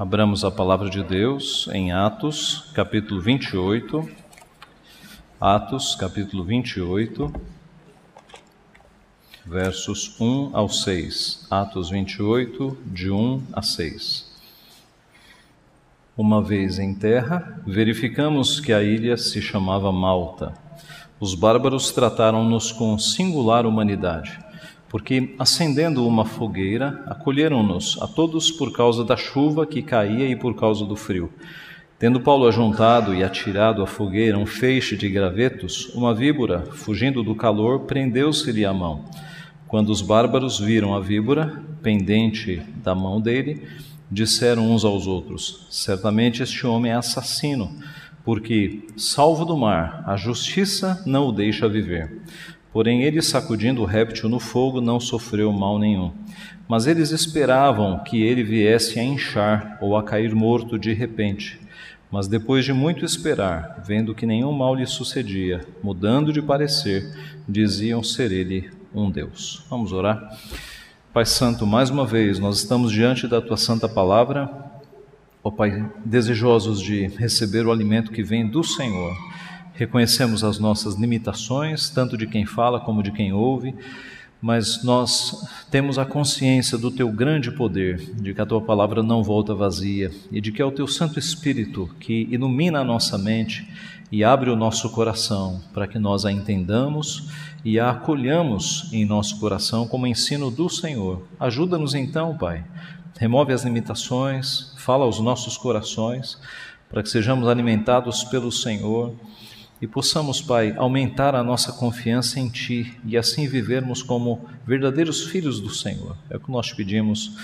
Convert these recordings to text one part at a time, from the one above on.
Abramos a palavra de Deus em Atos, capítulo 28. Atos, capítulo 28, versos 1 ao 6. Atos 28, de 1 a 6. Uma vez em terra, verificamos que a ilha se chamava Malta. Os bárbaros trataram-nos com singular humanidade porque, acendendo uma fogueira, acolheram-nos a todos por causa da chuva que caía e por causa do frio. Tendo Paulo ajuntado e atirado à fogueira um feixe de gravetos, uma víbora, fugindo do calor, prendeu-se-lhe a mão. Quando os bárbaros viram a víbora, pendente da mão dele, disseram uns aos outros: Certamente este homem é assassino, porque, salvo do mar, a justiça não o deixa viver. Porém, ele, sacudindo o réptil no fogo, não sofreu mal nenhum. Mas eles esperavam que ele viesse a inchar ou a cair morto de repente. Mas depois de muito esperar, vendo que nenhum mal lhe sucedia, mudando de parecer, diziam ser ele um Deus. Vamos orar? Pai Santo, mais uma vez, nós estamos diante da tua santa palavra, ó Pai, desejosos de receber o alimento que vem do Senhor reconhecemos as nossas limitações, tanto de quem fala como de quem ouve, mas nós temos a consciência do teu grande poder, de que a tua palavra não volta vazia e de que é o teu Santo Espírito que ilumina a nossa mente e abre o nosso coração para que nós a entendamos e a acolhamos em nosso coração como ensino do Senhor. Ajuda-nos então, Pai. Remove as limitações, fala aos nossos corações, para que sejamos alimentados pelo Senhor e possamos, Pai, aumentar a nossa confiança em Ti e assim vivermos como verdadeiros filhos do Senhor. É o que nós te pedimos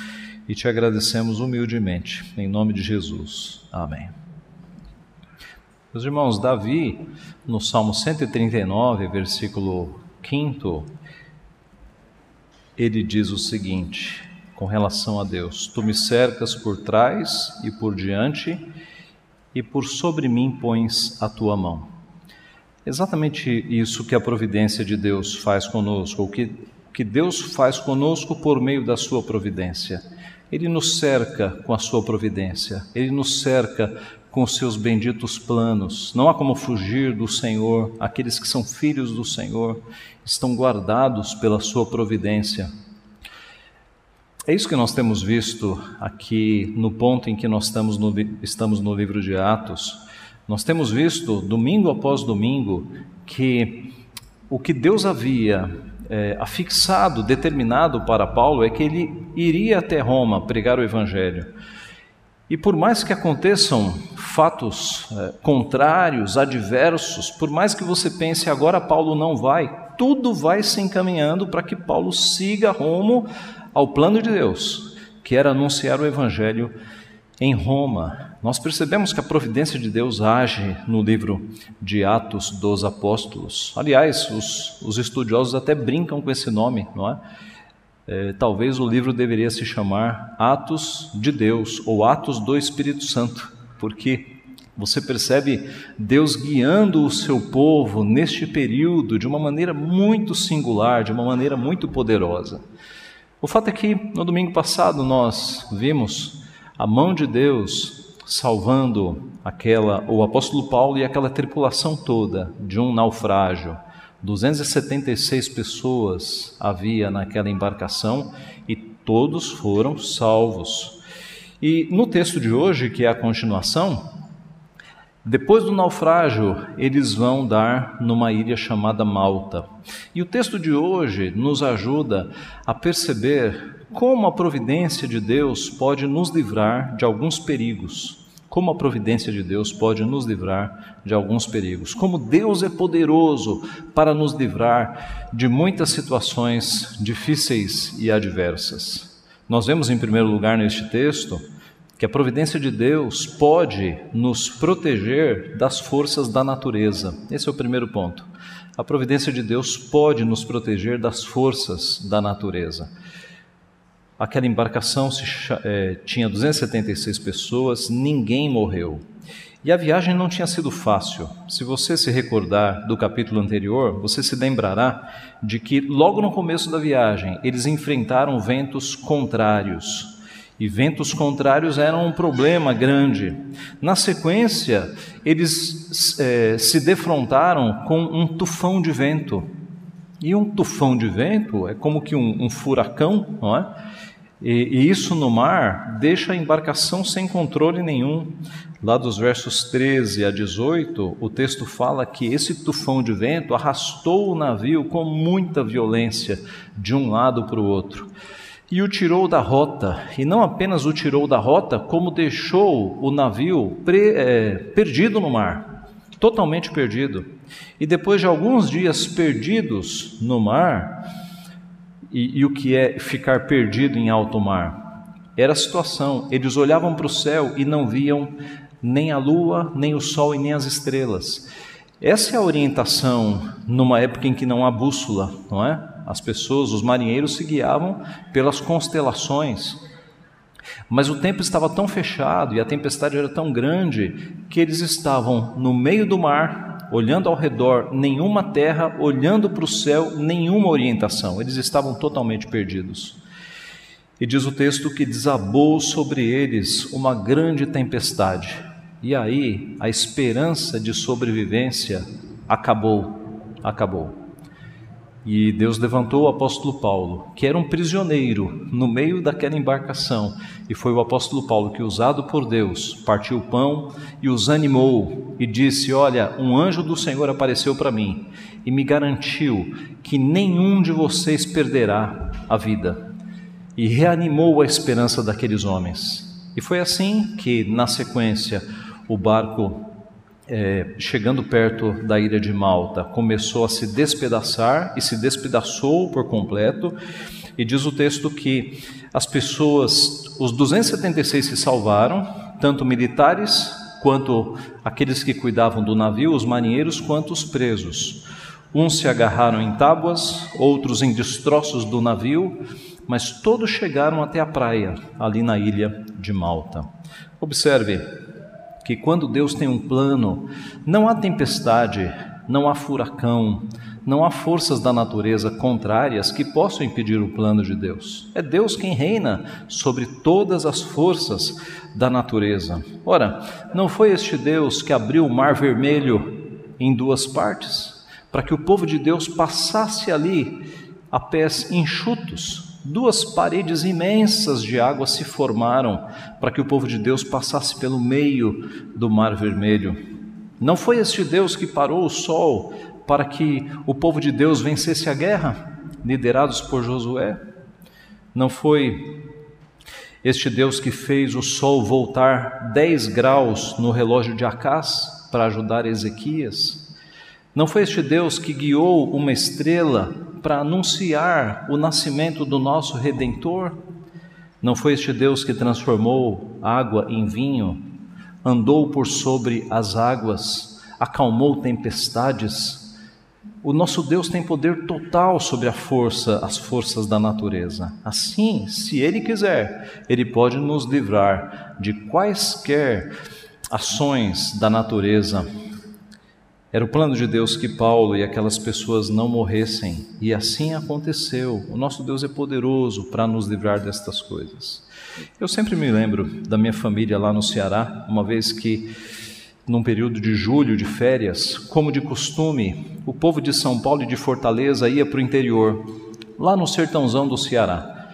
e te agradecemos humildemente, em nome de Jesus. Amém. Meus irmãos, Davi, no Salmo 139, versículo 5, ele diz o seguinte com relação a Deus: Tu me cercas por trás e por diante, e por sobre mim pões a tua mão. Exatamente isso que a providência de Deus faz conosco, o que, que Deus faz conosco por meio da sua providência. Ele nos cerca com a sua providência, ele nos cerca com os seus benditos planos. Não há como fugir do Senhor, aqueles que são filhos do Senhor estão guardados pela sua providência. É isso que nós temos visto aqui no ponto em que nós estamos no, estamos no livro de Atos. Nós temos visto, domingo após domingo, que o que Deus havia é, afixado, determinado para Paulo, é que ele iria até Roma pregar o Evangelho. E por mais que aconteçam fatos é, contrários, adversos, por mais que você pense agora Paulo não vai, tudo vai se encaminhando para que Paulo siga rumo ao plano de Deus, que era anunciar o Evangelho em Roma. Nós percebemos que a providência de Deus age no livro de Atos dos Apóstolos. Aliás, os, os estudiosos até brincam com esse nome, não é? é? Talvez o livro deveria se chamar Atos de Deus ou Atos do Espírito Santo, porque você percebe Deus guiando o seu povo neste período de uma maneira muito singular, de uma maneira muito poderosa. O fato é que no domingo passado nós vimos a mão de Deus salvando aquela o apóstolo Paulo e aquela tripulação toda de um naufrágio. 276 pessoas havia naquela embarcação e todos foram salvos. E no texto de hoje, que é a continuação, depois do naufrágio, eles vão dar numa ilha chamada Malta. E o texto de hoje nos ajuda a perceber como a providência de Deus pode nos livrar de alguns perigos. Como a providência de Deus pode nos livrar de alguns perigos. Como Deus é poderoso para nos livrar de muitas situações difíceis e adversas. Nós vemos, em primeiro lugar, neste texto, que a providência de Deus pode nos proteger das forças da natureza. Esse é o primeiro ponto. A providência de Deus pode nos proteger das forças da natureza. Aquela embarcação se, é, tinha 276 pessoas, ninguém morreu. E a viagem não tinha sido fácil. Se você se recordar do capítulo anterior, você se lembrará de que logo no começo da viagem eles enfrentaram ventos contrários. E ventos contrários eram um problema grande. Na sequência, eles é, se defrontaram com um tufão de vento. E um tufão de vento é como que um, um furacão, não é? E, e, isso no mar deixa a embarcação sem controle nenhum. Lá dos versos 13 a 18, o texto fala que esse tufão de vento arrastou o navio com muita violência de um lado para o outro e o tirou da rota. E não apenas o tirou da rota, como deixou o navio pre, é, perdido no mar totalmente perdido. E depois de alguns dias perdidos no mar, e, e o que é ficar perdido em alto mar? Era a situação. Eles olhavam para o céu e não viam nem a lua, nem o sol e nem as estrelas. Essa é a orientação numa época em que não há bússola, não é? As pessoas, os marinheiros se guiavam pelas constelações. Mas o tempo estava tão fechado e a tempestade era tão grande que eles estavam no meio do mar, olhando ao redor, nenhuma terra, olhando para o céu, nenhuma orientação. Eles estavam totalmente perdidos. E diz o texto que desabou sobre eles uma grande tempestade. E aí a esperança de sobrevivência acabou, acabou. E Deus levantou o apóstolo Paulo, que era um prisioneiro no meio daquela embarcação, e foi o apóstolo Paulo que, usado por Deus, partiu o pão e os animou e disse: Olha, um anjo do Senhor apareceu para mim e me garantiu que nenhum de vocês perderá a vida. E reanimou a esperança daqueles homens. E foi assim que, na sequência, o barco é, chegando perto da ilha de Malta, começou a se despedaçar e se despedaçou por completo. E diz o texto que as pessoas, os 276 se salvaram, tanto militares quanto aqueles que cuidavam do navio, os marinheiros, quanto os presos. Uns se agarraram em tábuas, outros em destroços do navio, mas todos chegaram até a praia, ali na ilha de Malta. Observe, que quando Deus tem um plano, não há tempestade, não há furacão, não há forças da natureza contrárias que possam impedir o plano de Deus. É Deus quem reina sobre todas as forças da natureza. Ora, não foi este Deus que abriu o mar vermelho em duas partes, para que o povo de Deus passasse ali a pés enxutos, Duas paredes imensas de água se formaram para que o povo de Deus passasse pelo meio do Mar Vermelho. Não foi este Deus que parou o sol para que o povo de Deus vencesse a guerra, liderados por Josué? Não foi este Deus que fez o sol voltar 10 graus no relógio de Acás para ajudar Ezequias? Não foi este Deus que guiou uma estrela para anunciar o nascimento do nosso redentor? Não foi este Deus que transformou água em vinho, andou por sobre as águas, acalmou tempestades? O nosso Deus tem poder total sobre a força, as forças da natureza. Assim, se ele quiser, ele pode nos livrar de quaisquer ações da natureza era o plano de Deus que Paulo e aquelas pessoas não morressem, e assim aconteceu. O nosso Deus é poderoso para nos livrar destas coisas. Eu sempre me lembro da minha família lá no Ceará, uma vez que, num período de julho, de férias, como de costume, o povo de São Paulo e de Fortaleza ia para o interior, lá no sertãozão do Ceará.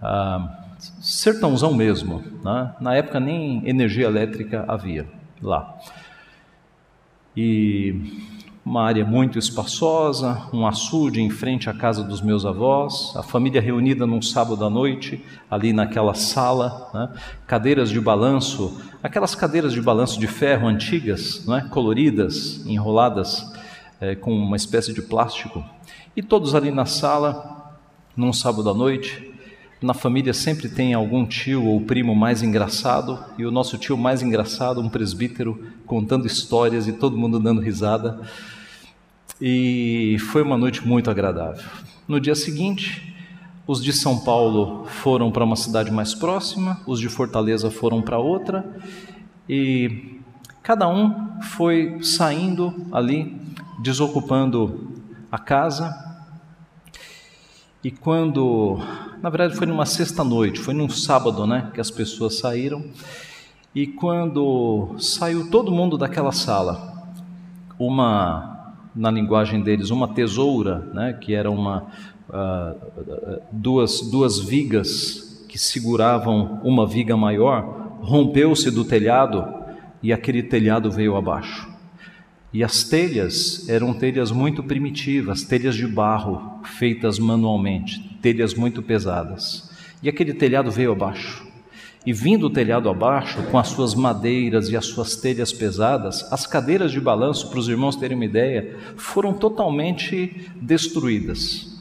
Ah, sertãozão mesmo, né? na época nem energia elétrica havia lá e uma área muito espaçosa, um açude em frente à casa dos meus avós, a família reunida num sábado à noite, ali naquela sala, né? cadeiras de balanço, aquelas cadeiras de balanço de ferro antigas, né? coloridas, enroladas é, com uma espécie de plástico, e todos ali na sala, num sábado à noite, na família sempre tem algum tio ou primo mais engraçado, e o nosso tio mais engraçado, um presbítero, contando histórias e todo mundo dando risada. E foi uma noite muito agradável. No dia seguinte, os de São Paulo foram para uma cidade mais próxima, os de Fortaleza foram para outra, e cada um foi saindo ali, desocupando a casa. E quando na verdade foi numa sexta-noite, foi num sábado, né, que as pessoas saíram. E quando saiu todo mundo daquela sala, uma, na linguagem deles, uma tesoura, né, que era uma, uh, duas, duas vigas que seguravam uma viga maior, rompeu-se do telhado e aquele telhado veio abaixo. E as telhas eram telhas muito primitivas, telhas de barro, feitas manualmente, telhas muito pesadas. E aquele telhado veio abaixo. E vindo o telhado abaixo, com as suas madeiras e as suas telhas pesadas, as cadeiras de balanço, para os irmãos terem uma ideia, foram totalmente destruídas.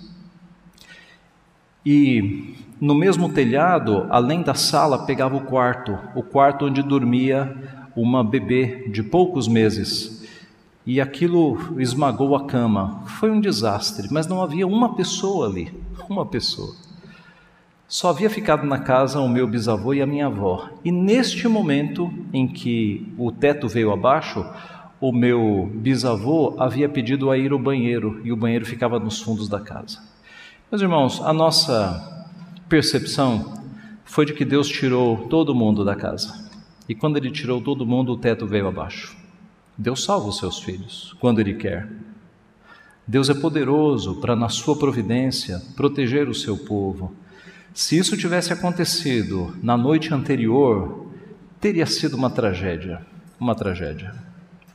E no mesmo telhado, além da sala, pegava o quarto, o quarto onde dormia uma bebê de poucos meses e aquilo esmagou a cama. Foi um desastre, mas não havia uma pessoa ali, uma pessoa. Só havia ficado na casa o meu bisavô e a minha avó. E neste momento em que o teto veio abaixo, o meu bisavô havia pedido a ir ao banheiro e o banheiro ficava nos fundos da casa. Meus irmãos, a nossa percepção foi de que Deus tirou todo mundo da casa. E quando ele tirou todo mundo, o teto veio abaixo. Deus salva os seus filhos quando Ele quer. Deus é poderoso para, na sua providência, proteger o seu povo. Se isso tivesse acontecido na noite anterior, teria sido uma tragédia. Uma tragédia.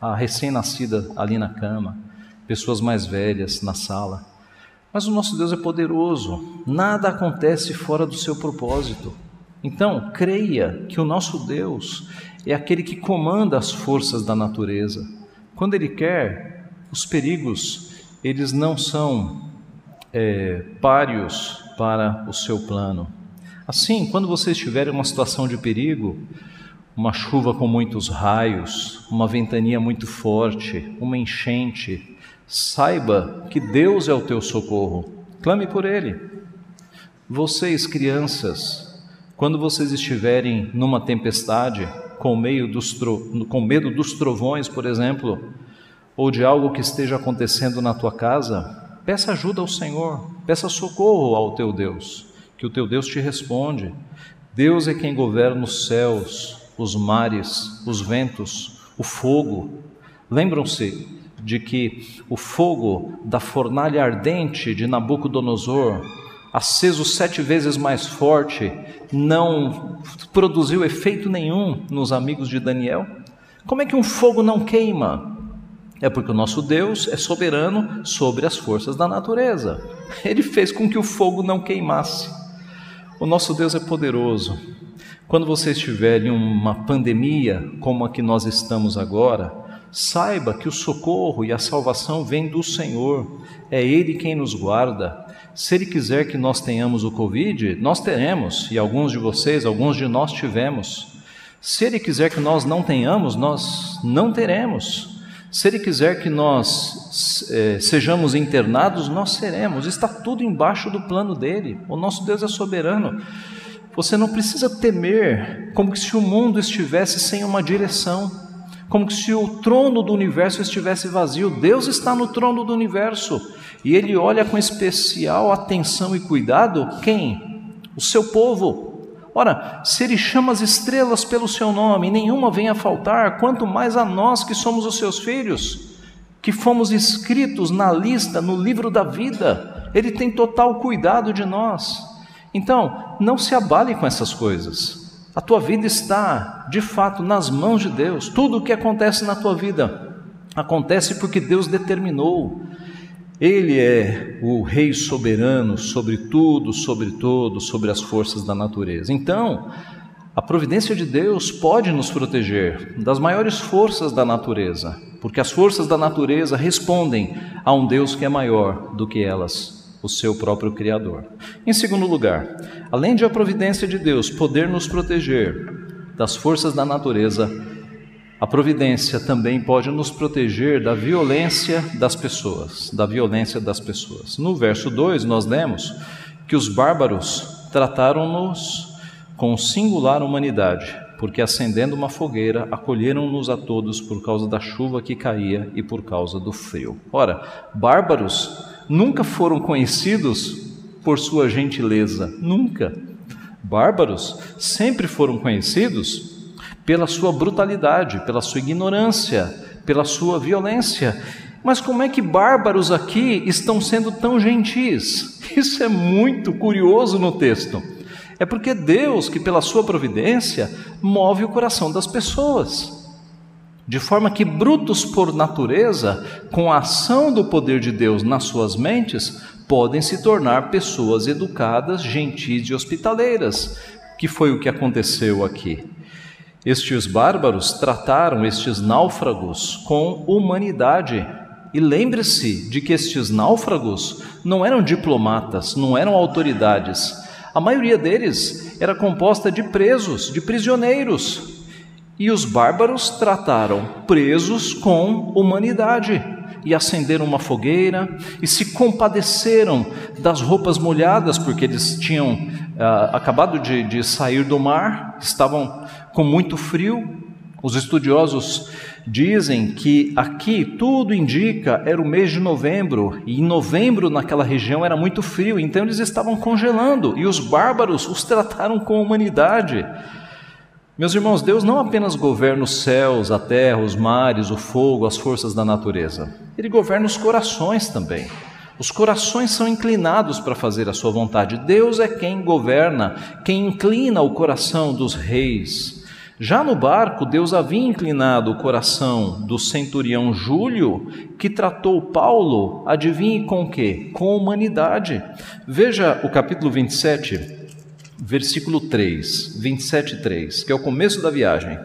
A recém-nascida ali na cama, pessoas mais velhas na sala. Mas o nosso Deus é poderoso, nada acontece fora do seu propósito. Então, creia que o nosso Deus é aquele que comanda as forças da natureza. Quando Ele quer, os perigos, eles não são é, páreos para o seu plano. Assim, quando você estiver em uma situação de perigo, uma chuva com muitos raios, uma ventania muito forte, uma enchente, saiba que Deus é o teu socorro. Clame por Ele. Vocês, crianças, quando vocês estiverem numa tempestade, com, meio dos tro... com medo dos trovões, por exemplo, ou de algo que esteja acontecendo na tua casa, peça ajuda ao Senhor, peça socorro ao teu Deus, que o teu Deus te responde. Deus é quem governa os céus, os mares, os ventos, o fogo. Lembram-se de que o fogo da fornalha ardente de Nabucodonosor aceso sete vezes mais forte, não produziu efeito nenhum nos amigos de Daniel? Como é que um fogo não queima? É porque o nosso Deus é soberano sobre as forças da natureza. Ele fez com que o fogo não queimasse. O nosso Deus é poderoso. Quando você estiver em uma pandemia como a que nós estamos agora, saiba que o socorro e a salvação vêm do Senhor. É Ele quem nos guarda. Se Ele quiser que nós tenhamos o Covid, nós teremos, e alguns de vocês, alguns de nós tivemos. Se Ele quiser que nós não tenhamos, nós não teremos. Se Ele quiser que nós é, sejamos internados, nós seremos. Está tudo embaixo do plano dele. O nosso Deus é soberano. Você não precisa temer como se o mundo estivesse sem uma direção, como se o trono do universo estivesse vazio. Deus está no trono do universo. E ele olha com especial atenção e cuidado quem? O seu povo. Ora, se ele chama as estrelas pelo seu nome, nenhuma vem a faltar, quanto mais a nós que somos os seus filhos, que fomos escritos na lista, no livro da vida. Ele tem total cuidado de nós. Então, não se abale com essas coisas. A tua vida está, de fato, nas mãos de Deus. Tudo o que acontece na tua vida acontece porque Deus determinou. Ele é o Rei soberano sobre tudo, sobre todo, sobre as forças da natureza. Então, a providência de Deus pode nos proteger das maiores forças da natureza, porque as forças da natureza respondem a um Deus que é maior do que elas, o seu próprio Criador. Em segundo lugar, além de a providência de Deus poder nos proteger das forças da natureza, a providência também pode nos proteger da violência das pessoas, da violência das pessoas. No verso 2 nós lemos que os bárbaros trataram-nos com singular humanidade, porque acendendo uma fogueira, acolheram-nos a todos por causa da chuva que caía e por causa do frio. Ora, bárbaros nunca foram conhecidos por sua gentileza? Nunca. Bárbaros sempre foram conhecidos pela sua brutalidade, pela sua ignorância, pela sua violência. Mas como é que bárbaros aqui estão sendo tão gentis? Isso é muito curioso no texto. É porque Deus, que pela sua providência, move o coração das pessoas. De forma que brutos por natureza, com a ação do poder de Deus nas suas mentes, podem se tornar pessoas educadas, gentis e hospitaleiras, que foi o que aconteceu aqui. Estes bárbaros trataram estes náufragos com humanidade. E lembre-se de que estes náufragos não eram diplomatas, não eram autoridades. A maioria deles era composta de presos, de prisioneiros. E os bárbaros trataram presos com humanidade e acenderam uma fogueira e se compadeceram das roupas molhadas, porque eles tinham uh, acabado de, de sair do mar, estavam com muito frio. Os estudiosos dizem que aqui tudo indica era o mês de novembro, e em novembro naquela região era muito frio, então eles estavam congelando, e os bárbaros os trataram com humanidade. Meus irmãos, Deus não apenas governa os céus, a terra, os mares, o fogo, as forças da natureza. Ele governa os corações também. Os corações são inclinados para fazer a sua vontade. Deus é quem governa, quem inclina o coração dos reis. Já no barco, Deus havia inclinado o coração do centurião Júlio, que tratou Paulo, adivinhe com quê? Com humanidade. Veja o capítulo 27, versículo 3, 27, 3, que é o começo da viagem.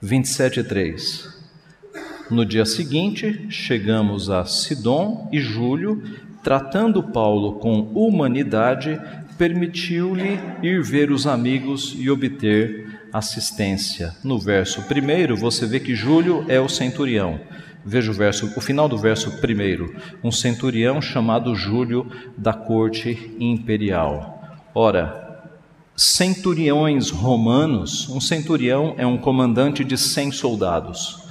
27, 3. No dia seguinte, chegamos a Sidom e Júlio, tratando Paulo com humanidade, permitiu-lhe ir ver os amigos e obter assistência. No verso primeiro, você vê que Júlio é o centurião. Veja o verso, o final do verso primeiro, um centurião chamado Júlio da corte imperial. Ora, centuriões romanos, um centurião é um comandante de cem soldados.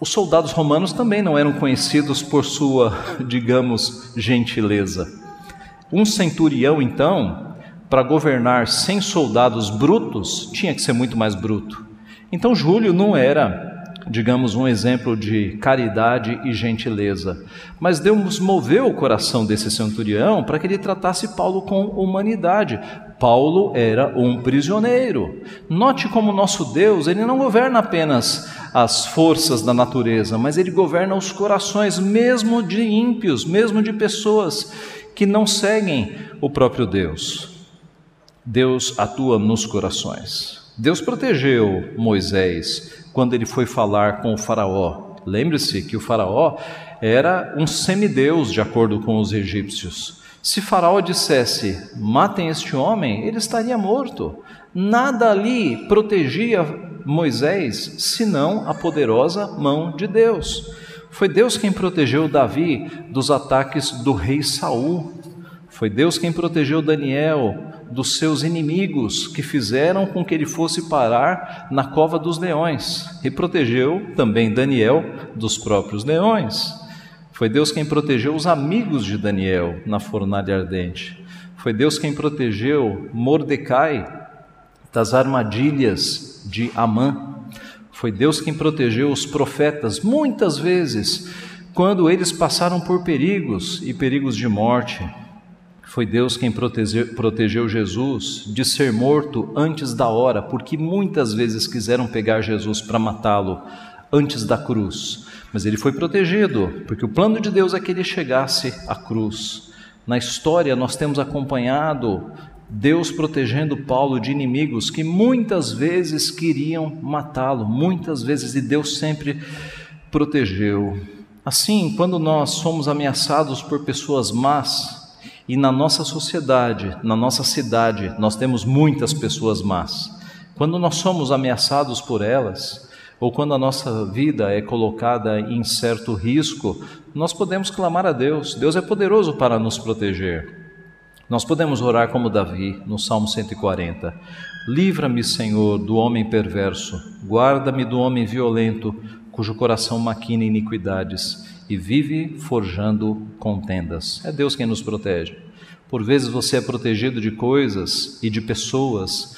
Os soldados romanos também não eram conhecidos por sua, digamos, gentileza. Um centurião, então, para governar cem soldados brutos, tinha que ser muito mais bruto. Então Júlio não era digamos, um exemplo de caridade e gentileza. Mas Deus moveu o coração desse centurião para que ele tratasse Paulo com humanidade. Paulo era um prisioneiro. Note como nosso Deus, ele não governa apenas as forças da natureza, mas ele governa os corações, mesmo de ímpios, mesmo de pessoas que não seguem o próprio Deus. Deus atua nos corações. Deus protegeu Moisés quando ele foi falar com o Faraó. Lembre-se que o Faraó era um semideus, de acordo com os egípcios. Se Faraó dissesse, matem este homem, ele estaria morto. Nada ali protegia Moisés, senão a poderosa mão de Deus. Foi Deus quem protegeu Davi dos ataques do rei Saul. Foi Deus quem protegeu Daniel dos seus inimigos que fizeram com que ele fosse parar na cova dos leões e protegeu também Daniel dos próprios leões. Foi Deus quem protegeu os amigos de Daniel na fornalha ardente. Foi Deus quem protegeu Mordecai das armadilhas de Amã. Foi Deus quem protegeu os profetas muitas vezes quando eles passaram por perigos e perigos de morte. Foi Deus quem protegeu, protegeu, Jesus de ser morto antes da hora, porque muitas vezes quiseram pegar Jesus para matá-lo antes da cruz. Mas ele foi protegido, porque o plano de Deus é que ele chegasse à cruz. Na história, nós temos acompanhado Deus protegendo Paulo de inimigos que muitas vezes queriam matá-lo, muitas vezes, e Deus sempre protegeu. Assim, quando nós somos ameaçados por pessoas más, e na nossa sociedade, na nossa cidade, nós temos muitas pessoas más. Quando nós somos ameaçados por elas, ou quando a nossa vida é colocada em certo risco, nós podemos clamar a Deus. Deus é poderoso para nos proteger. Nós podemos orar como Davi, no Salmo 140. Livra-me, Senhor, do homem perverso, guarda-me do homem violento, cujo coração maquina iniquidades e vive forjando contendas. É Deus quem nos protege. Por vezes você é protegido de coisas e de pessoas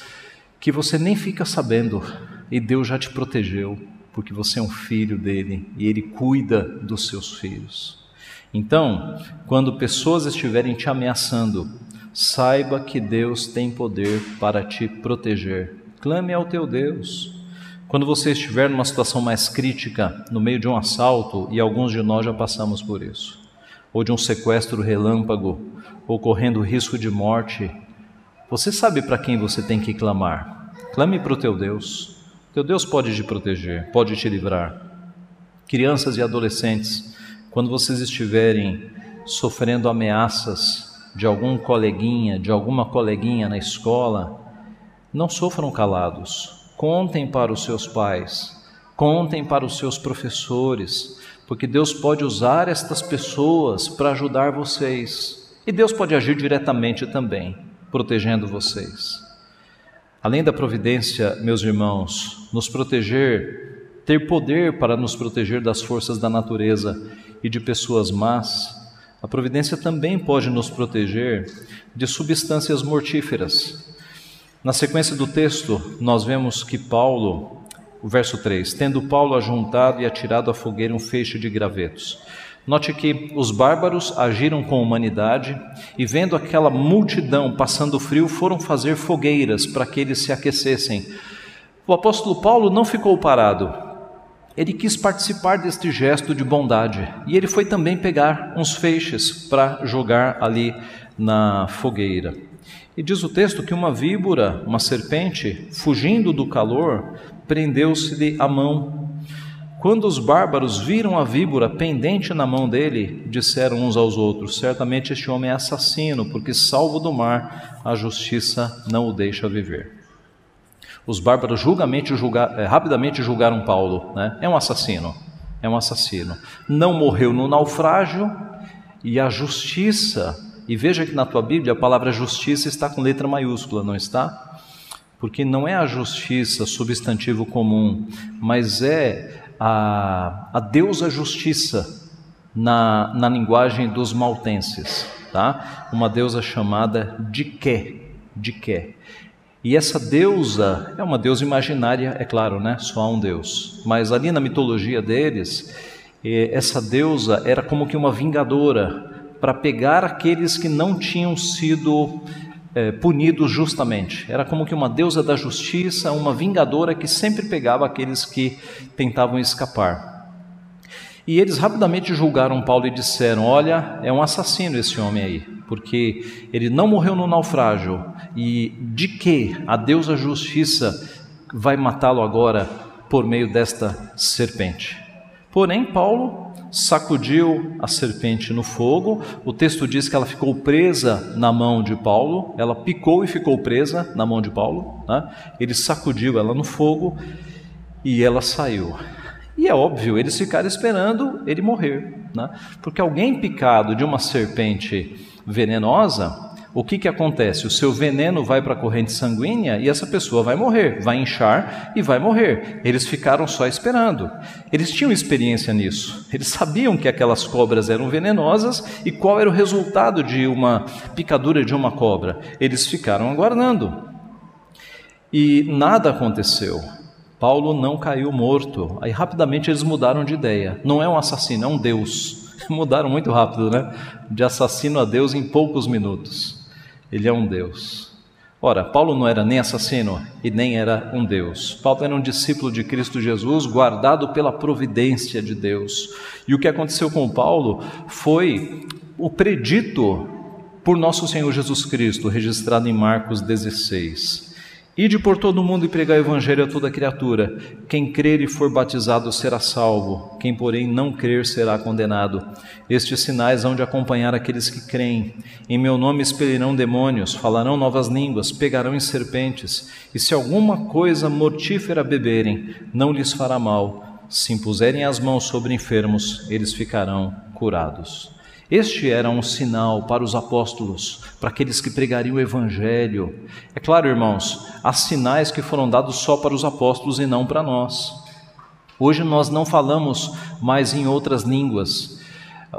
que você nem fica sabendo, e Deus já te protegeu, porque você é um filho dele e ele cuida dos seus filhos. Então, quando pessoas estiverem te ameaçando, saiba que Deus tem poder para te proteger. Clame ao teu Deus. Quando você estiver numa situação mais crítica, no meio de um assalto, e alguns de nós já passamos por isso, ou de um sequestro relâmpago, ou correndo risco de morte, você sabe para quem você tem que clamar. Clame para o teu Deus. Teu Deus pode te proteger, pode te livrar. Crianças e adolescentes, quando vocês estiverem sofrendo ameaças de algum coleguinha, de alguma coleguinha na escola, não sofram calados. Contem para os seus pais, contem para os seus professores, porque Deus pode usar estas pessoas para ajudar vocês. E Deus pode agir diretamente também, protegendo vocês. Além da providência, meus irmãos, nos proteger, ter poder para nos proteger das forças da natureza e de pessoas más, a providência também pode nos proteger de substâncias mortíferas. Na sequência do texto, nós vemos que Paulo, o verso 3, tendo Paulo ajuntado e atirado à fogueira um feixe de gravetos. Note que os bárbaros agiram com humanidade e, vendo aquela multidão passando frio, foram fazer fogueiras para que eles se aquecessem. O apóstolo Paulo não ficou parado. Ele quis participar deste gesto de bondade e ele foi também pegar uns feixes para jogar ali na fogueira. E diz o texto que uma víbora, uma serpente, fugindo do calor, prendeu-se-lhe a mão quando os bárbaros viram a víbora pendente na mão dele, disseram uns aos outros: Certamente este homem é assassino, porque, salvo do mar, a justiça não o deixa viver. Os bárbaros é, rapidamente julgaram Paulo: né? é um assassino, é um assassino. Não morreu no naufrágio, e a justiça, e veja que na tua Bíblia a palavra justiça está com letra maiúscula, não está? Porque não é a justiça substantivo comum, mas é a, a deusa justiça na, na linguagem dos maltenses, tá? Uma deusa chamada Diké, Diké. E essa deusa é uma deusa imaginária, é claro, né? Só há um Deus. Mas ali na mitologia deles, essa deusa era como que uma vingadora para pegar aqueles que não tinham sido é, punidos justamente. Era como que uma deusa da justiça, uma vingadora que sempre pegava aqueles que tentavam escapar. E eles rapidamente julgaram Paulo e disseram: Olha, é um assassino esse homem aí, porque ele não morreu no naufrágio. E de que a deusa justiça vai matá-lo agora por meio desta serpente? Porém, Paulo sacudiu a serpente no fogo. O texto diz que ela ficou presa na mão de Paulo, ela picou e ficou presa na mão de Paulo. Né? Ele sacudiu ela no fogo e ela saiu. E é óbvio, eles ficaram esperando ele morrer, né? porque alguém picado de uma serpente venenosa o que, que acontece? O seu veneno vai para a corrente sanguínea e essa pessoa vai morrer, vai inchar e vai morrer. Eles ficaram só esperando. Eles tinham experiência nisso. Eles sabiam que aquelas cobras eram venenosas e qual era o resultado de uma picadura de uma cobra. Eles ficaram aguardando. E nada aconteceu. Paulo não caiu morto. Aí rapidamente eles mudaram de ideia. Não é um assassino, é um Deus. Mudaram muito rápido, né? De assassino a Deus em poucos minutos. Ele é um Deus. Ora, Paulo não era nem assassino e nem era um Deus. Paulo era um discípulo de Cristo Jesus, guardado pela providência de Deus. E o que aconteceu com Paulo foi o predito por nosso Senhor Jesus Cristo, registrado em Marcos 16. Ide por todo o mundo e pregai o evangelho a toda criatura. Quem crer e for batizado será salvo, quem, porém, não crer será condenado. Estes sinais hão de acompanhar aqueles que creem. Em meu nome expelirão demônios, falarão novas línguas, pegarão em serpentes, e se alguma coisa mortífera beberem, não lhes fará mal. Se impuserem as mãos sobre enfermos, eles ficarão curados. Este era um sinal para os apóstolos, para aqueles que pregariam o Evangelho. É claro, irmãos, há sinais que foram dados só para os apóstolos e não para nós. Hoje nós não falamos mais em outras línguas.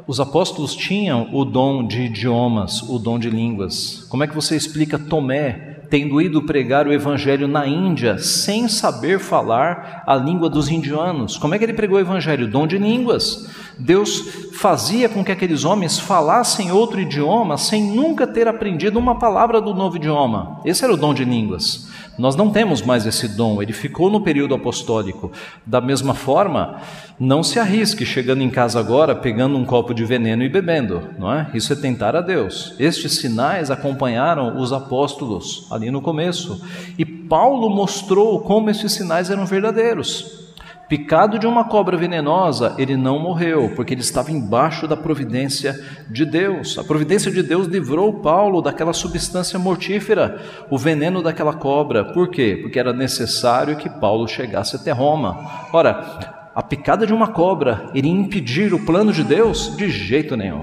Os apóstolos tinham o dom de idiomas, o dom de línguas. Como é que você explica Tomé tendo ido pregar o evangelho na Índia sem saber falar a língua dos indianos? Como é que ele pregou o evangelho? Dom de línguas. Deus fazia com que aqueles homens falassem outro idioma sem nunca ter aprendido uma palavra do novo idioma. Esse era o dom de línguas. Nós não temos mais esse dom, ele ficou no período apostólico. Da mesma forma, não se arrisque chegando em casa agora, pegando um copo de veneno e bebendo, não é? Isso é tentar a Deus. Estes sinais acompanharam os apóstolos ali no começo, e Paulo mostrou como esses sinais eram verdadeiros. Picado de uma cobra venenosa, ele não morreu, porque ele estava embaixo da providência de Deus. A providência de Deus livrou Paulo daquela substância mortífera, o veneno daquela cobra. Por quê? Porque era necessário que Paulo chegasse até Roma. Ora, a picada de uma cobra iria impedir o plano de Deus? De jeito nenhum.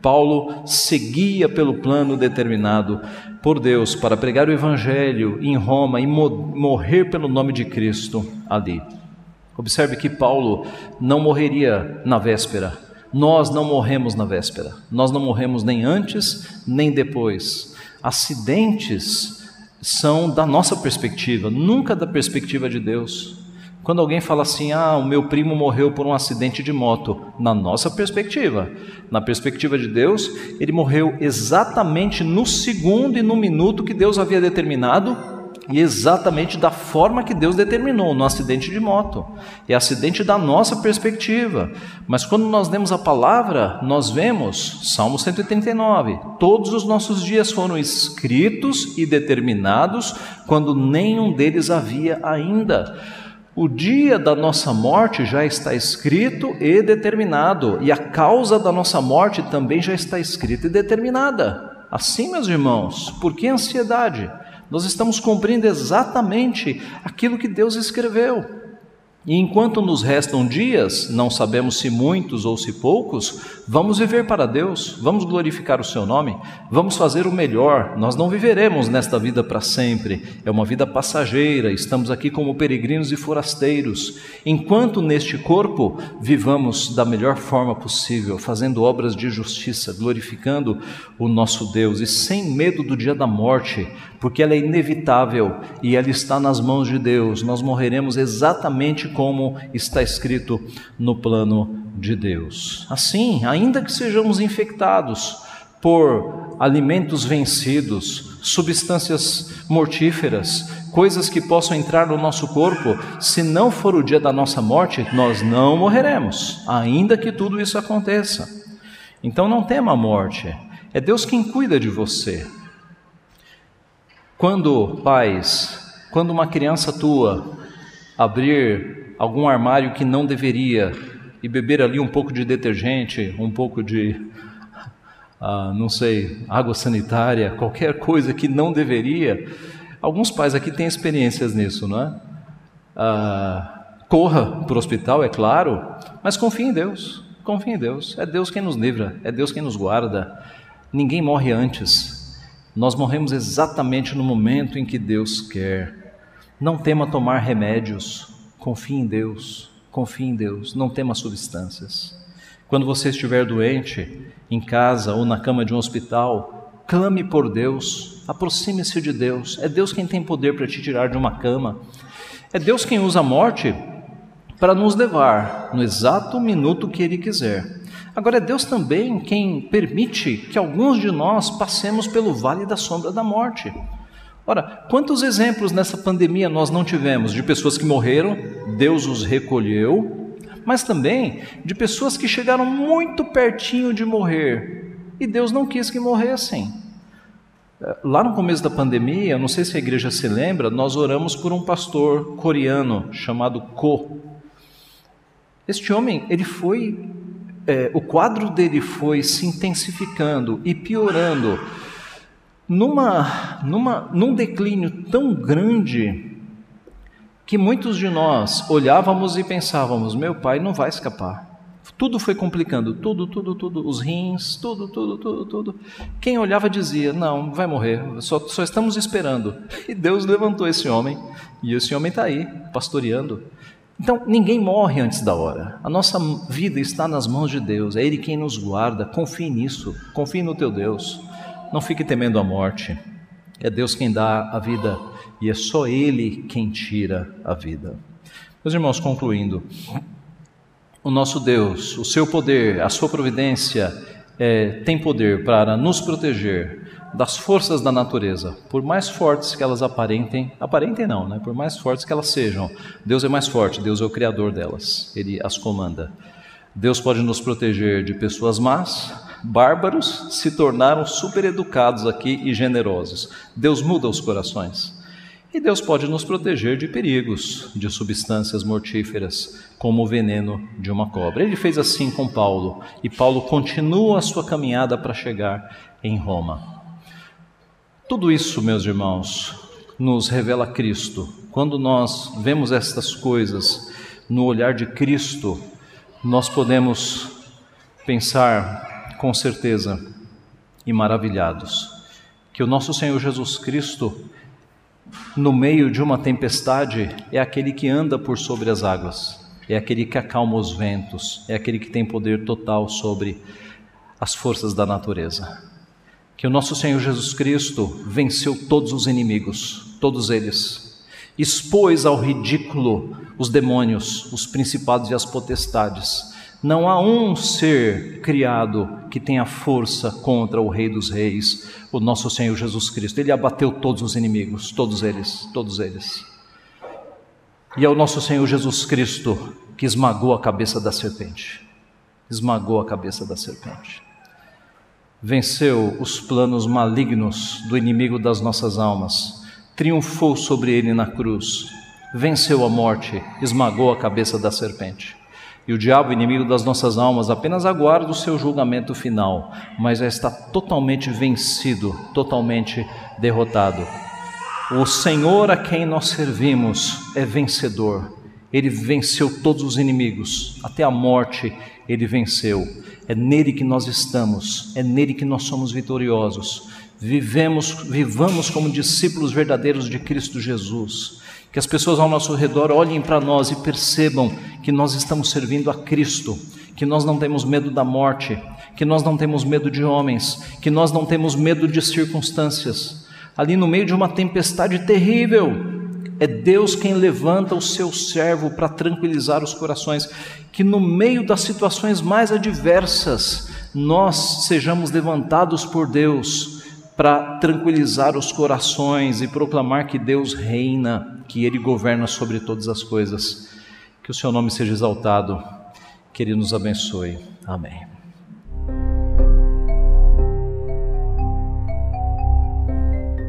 Paulo seguia pelo plano determinado por Deus para pregar o Evangelho em Roma e morrer pelo nome de Cristo ali. Observe que Paulo não morreria na véspera. Nós não morremos na véspera. Nós não morremos nem antes nem depois. Acidentes são da nossa perspectiva, nunca da perspectiva de Deus. Quando alguém fala assim, ah, o meu primo morreu por um acidente de moto, na nossa perspectiva, na perspectiva de Deus, ele morreu exatamente no segundo e no minuto que Deus havia determinado e exatamente da forma que Deus determinou, no acidente de moto. É acidente da nossa perspectiva. Mas quando nós lemos a palavra, nós vemos, Salmo 139, todos os nossos dias foram escritos e determinados quando nenhum deles havia ainda. O dia da nossa morte já está escrito e determinado, e a causa da nossa morte também já está escrita e determinada. Assim, meus irmãos, por que ansiedade? Nós estamos cumprindo exatamente aquilo que Deus escreveu. E enquanto nos restam dias, não sabemos se muitos ou se poucos, vamos viver para Deus, vamos glorificar o Seu nome, vamos fazer o melhor. Nós não viveremos nesta vida para sempre, é uma vida passageira, estamos aqui como peregrinos e forasteiros. Enquanto neste corpo, vivamos da melhor forma possível, fazendo obras de justiça, glorificando o nosso Deus e sem medo do dia da morte, porque ela é inevitável e ela está nas mãos de Deus. Nós morreremos exatamente como está escrito no plano de Deus. Assim, ainda que sejamos infectados por alimentos vencidos, substâncias mortíferas, coisas que possam entrar no nosso corpo, se não for o dia da nossa morte, nós não morreremos, ainda que tudo isso aconteça. Então não tema a morte, é Deus quem cuida de você. Quando, pais, quando uma criança tua abrir algum armário que não deveria e beber ali um pouco de detergente, um pouco de, ah, não sei, água sanitária, qualquer coisa que não deveria, alguns pais aqui têm experiências nisso, não é? Ah, corra para o hospital, é claro, mas confie em Deus, confie em Deus, é Deus quem nos livra, é Deus quem nos guarda, ninguém morre antes, nós morremos exatamente no momento em que Deus quer. Não tema tomar remédios, confie em Deus, confie em Deus, não tema substâncias. Quando você estiver doente, em casa ou na cama de um hospital, clame por Deus, aproxime-se de Deus. É Deus quem tem poder para te tirar de uma cama. É Deus quem usa a morte para nos levar no exato minuto que Ele quiser. Agora, é Deus também quem permite que alguns de nós passemos pelo vale da sombra da morte. Ora, quantos exemplos nessa pandemia nós não tivemos de pessoas que morreram, Deus os recolheu, mas também de pessoas que chegaram muito pertinho de morrer e Deus não quis que morressem. Lá no começo da pandemia, não sei se a igreja se lembra, nós oramos por um pastor coreano chamado Ko. Este homem, ele foi é, o quadro dele foi se intensificando e piorando numa, numa, num declínio tão grande que muitos de nós olhávamos e pensávamos: meu pai não vai escapar. Tudo foi complicando, tudo, tudo, tudo, os rins, tudo, tudo, tudo, tudo. Quem olhava dizia: não, vai morrer, só, só estamos esperando. E Deus levantou esse homem, e esse homem está aí, pastoreando. Então, ninguém morre antes da hora. A nossa vida está nas mãos de Deus. É Ele quem nos guarda. Confie nisso. Confie no teu Deus. Não fique temendo a morte. É Deus quem dá a vida e é só Ele quem tira a vida. Meus irmãos, concluindo, o nosso Deus, o seu poder, a sua providência é, tem poder para nos proteger das forças da natureza, por mais fortes que elas aparentem, aparentem não, né? Por mais fortes que elas sejam, Deus é mais forte, Deus é o criador delas, ele as comanda. Deus pode nos proteger de pessoas más, bárbaros se tornaram super educados aqui e generosos. Deus muda os corações. E Deus pode nos proteger de perigos, de substâncias mortíferas, como o veneno de uma cobra. Ele fez assim com Paulo, e Paulo continua a sua caminhada para chegar em Roma. Tudo isso, meus irmãos, nos revela Cristo. Quando nós vemos estas coisas no olhar de Cristo, nós podemos pensar com certeza e maravilhados que o nosso Senhor Jesus Cristo no meio de uma tempestade é aquele que anda por sobre as águas, é aquele que acalma os ventos, é aquele que tem poder total sobre as forças da natureza. Que o nosso Senhor Jesus Cristo venceu todos os inimigos, todos eles, expôs ao ridículo os demônios, os principados e as potestades não há um ser criado que tenha força contra o Rei dos Reis, o nosso Senhor Jesus Cristo. Ele abateu todos os inimigos, todos eles, todos eles. E é o nosso Senhor Jesus Cristo que esmagou a cabeça da serpente. Esmagou a cabeça da serpente. Venceu os planos malignos do inimigo das nossas almas. Triunfou sobre ele na cruz. Venceu a morte, esmagou a cabeça da serpente. E o diabo, inimigo das nossas almas, apenas aguarda o seu julgamento final, mas já está totalmente vencido, totalmente derrotado. O Senhor a quem nós servimos é vencedor. Ele venceu todos os inimigos, até a morte ele venceu. É nele que nós estamos, é nele que nós somos vitoriosos. Vivemos, vivamos como discípulos verdadeiros de Cristo Jesus que as pessoas ao nosso redor olhem para nós e percebam que nós estamos servindo a Cristo, que nós não temos medo da morte, que nós não temos medo de homens, que nós não temos medo de circunstâncias. Ali no meio de uma tempestade terrível, é Deus quem levanta o seu servo para tranquilizar os corações, que no meio das situações mais adversas, nós sejamos levantados por Deus para tranquilizar os corações e proclamar que Deus reina que Ele governa sobre todas as coisas. Que o Seu nome seja exaltado, que Ele nos abençoe. Amém.